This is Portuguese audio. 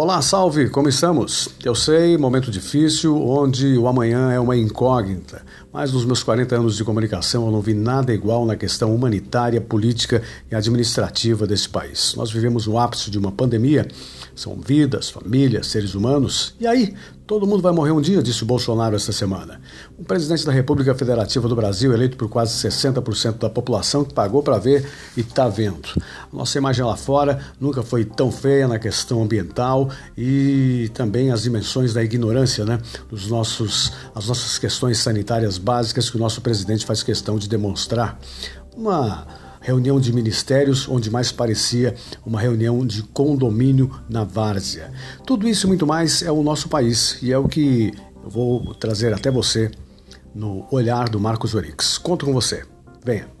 Olá, salve, como estamos? Eu sei, momento difícil, onde o amanhã é uma incógnita, mas nos meus 40 anos de comunicação eu não vi nada igual na questão humanitária, política e administrativa desse país. Nós vivemos no ápice de uma pandemia, são vidas, famílias, seres humanos, e aí Todo mundo vai morrer um dia, disse o Bolsonaro esta semana. O presidente da República Federativa do Brasil, eleito por quase 60% da população, que pagou para ver e está vendo. Nossa imagem lá fora nunca foi tão feia na questão ambiental e também as dimensões da ignorância, né? Dos nossos, as nossas questões sanitárias básicas que o nosso presidente faz questão de demonstrar. Uma reunião de ministérios onde mais parecia uma reunião de condomínio na várzea. Tudo isso e muito mais é o nosso país e é o que eu vou trazer até você no olhar do Marcos Orix. Conto com você. Venha.